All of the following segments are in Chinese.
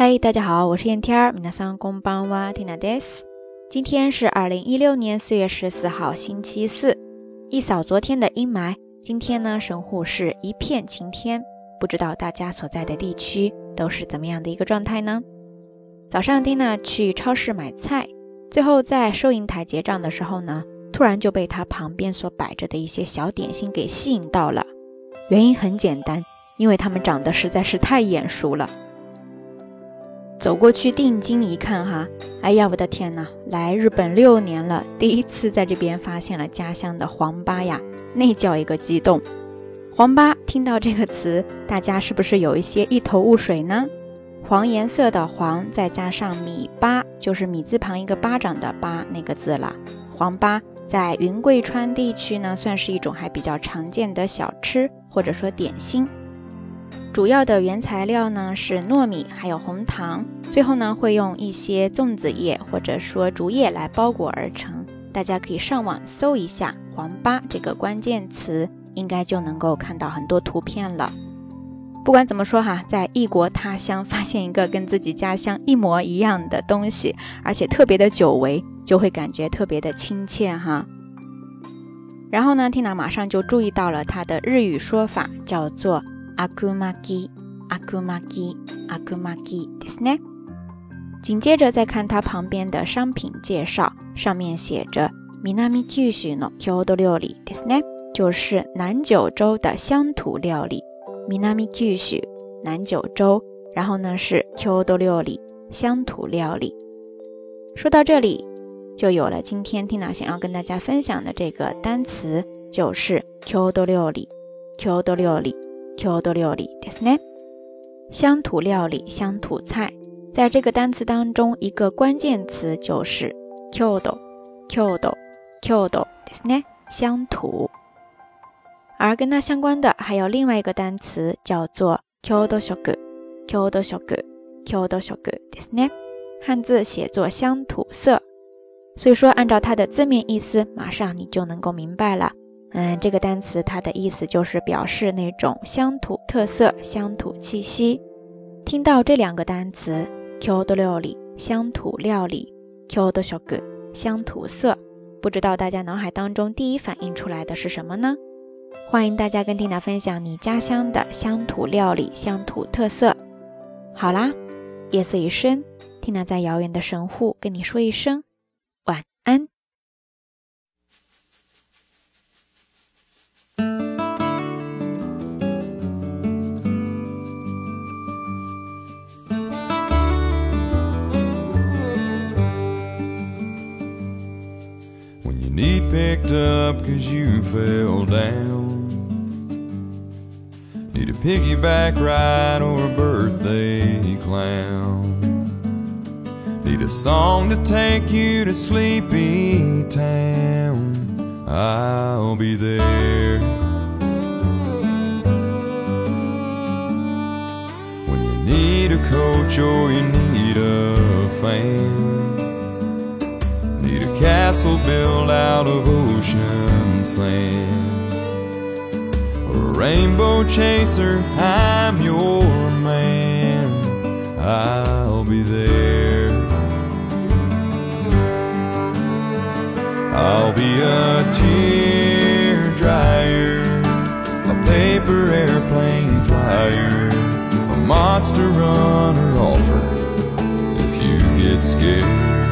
嗨，大家好，我是燕天儿。皆さんこんばんは、ティナです。今天是二零一六年四月十四号，星期四。一扫昨天的阴霾，今天呢，神户是一片晴天。不知道大家所在的地区都是怎么样的一个状态呢？早上蒂娜去超市买菜，最后在收银台结账的时候呢，突然就被他旁边所摆着的一些小点心给吸引到了。原因很简单，因为他们长得实在是太眼熟了。 走过去定睛一看，哈，哎呀，我的天哪！来日本六年了，第一次在这边发现了家乡的黄粑呀，那叫一个激动！黄粑，听到这个词，大家是不是有一些一头雾水呢？黄颜色的黄，再加上米粑，就是米字旁一个巴掌的巴那个字了。黄粑在云贵川地区呢，算是一种还比较常见的小吃或者说点心。主要的原材料呢是糯米，还有红糖，最后呢会用一些粽子叶或者说竹叶来包裹而成。大家可以上网搜一下“黄粑”这个关键词，应该就能够看到很多图片了。不管怎么说哈，在异国他乡发现一个跟自己家乡一模一样的东西，而且特别的久违，就会感觉特别的亲切哈。然后呢，缇娜马上就注意到了它的日语说法，叫做。阿库玛基，阿库玛基，阿库玛基，ですね。紧接着再看它旁边的商品介绍，上面写着南九州の郷土料理ですね，就是南九州的乡土料理。南九州，南九州，然后呢是郷土料理，乡土料理。说到这里，就有了今天 Tina 想要跟大家分享的这个单词，就是郷土料理，郷土料理。 郷土料理ですね。乡土料理、乡土菜，在这个单词当中，一个关键词就是郷土、郷土、郷土ですね。乡土。而跟它相关的还有另外一个单词叫做郷土食、郷土食、郷土食ですね。汉字写作乡土色。所以说，按照它的字面意思，马上你就能够明白了。 嗯，这个单词它的意思就是表示那种乡土特色、乡土气息。听到这两个单词，Q 的料理、乡土料理，Q 的小哥、乡土色，不知道大家脑海当中第一反应出来的是什么呢？欢迎大家跟蒂娜分享你家乡的乡土料理、乡土特色。好啦，夜色已深，蒂娜在遥远的神户跟你说一声 picked up cause you fell down. Need a piggyback ride or a birthday clown. Need a song to take you to sleepy town. I'll be there. When you need a coach or you need a fan castle built out of ocean sand. A rainbow chaser, I'm your man. I'll be there. I'll be a tear dryer, a paper airplane flyer, a monster runner offer if you get scared.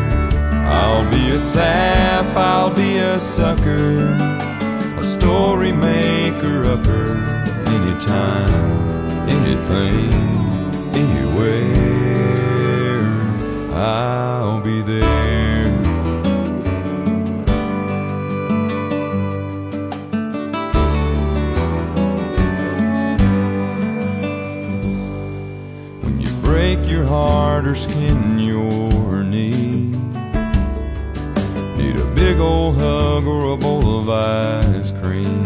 I'll be a sap, I'll be a sucker, a story maker upper, anytime, anything, anywhere. I'll be there. When you break your heart or skin your knee a big old hug or a bowl of ice cream.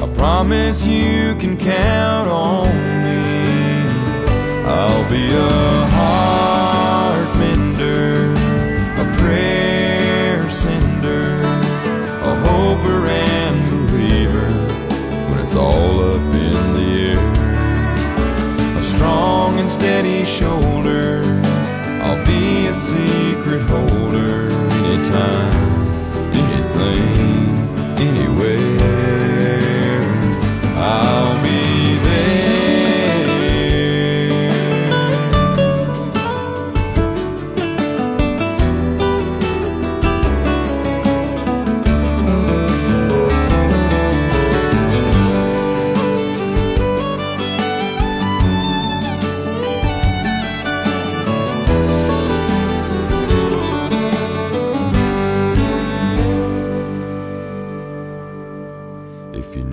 I promise you can count on me. I'll be a heart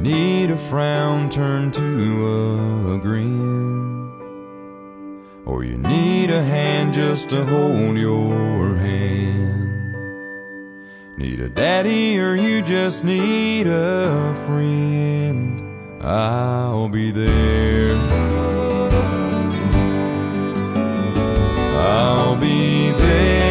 need a frown turned to a grin. Or you need a hand just to hold your hand. Need a daddy or you just need a friend. I'll be there. I'll be there.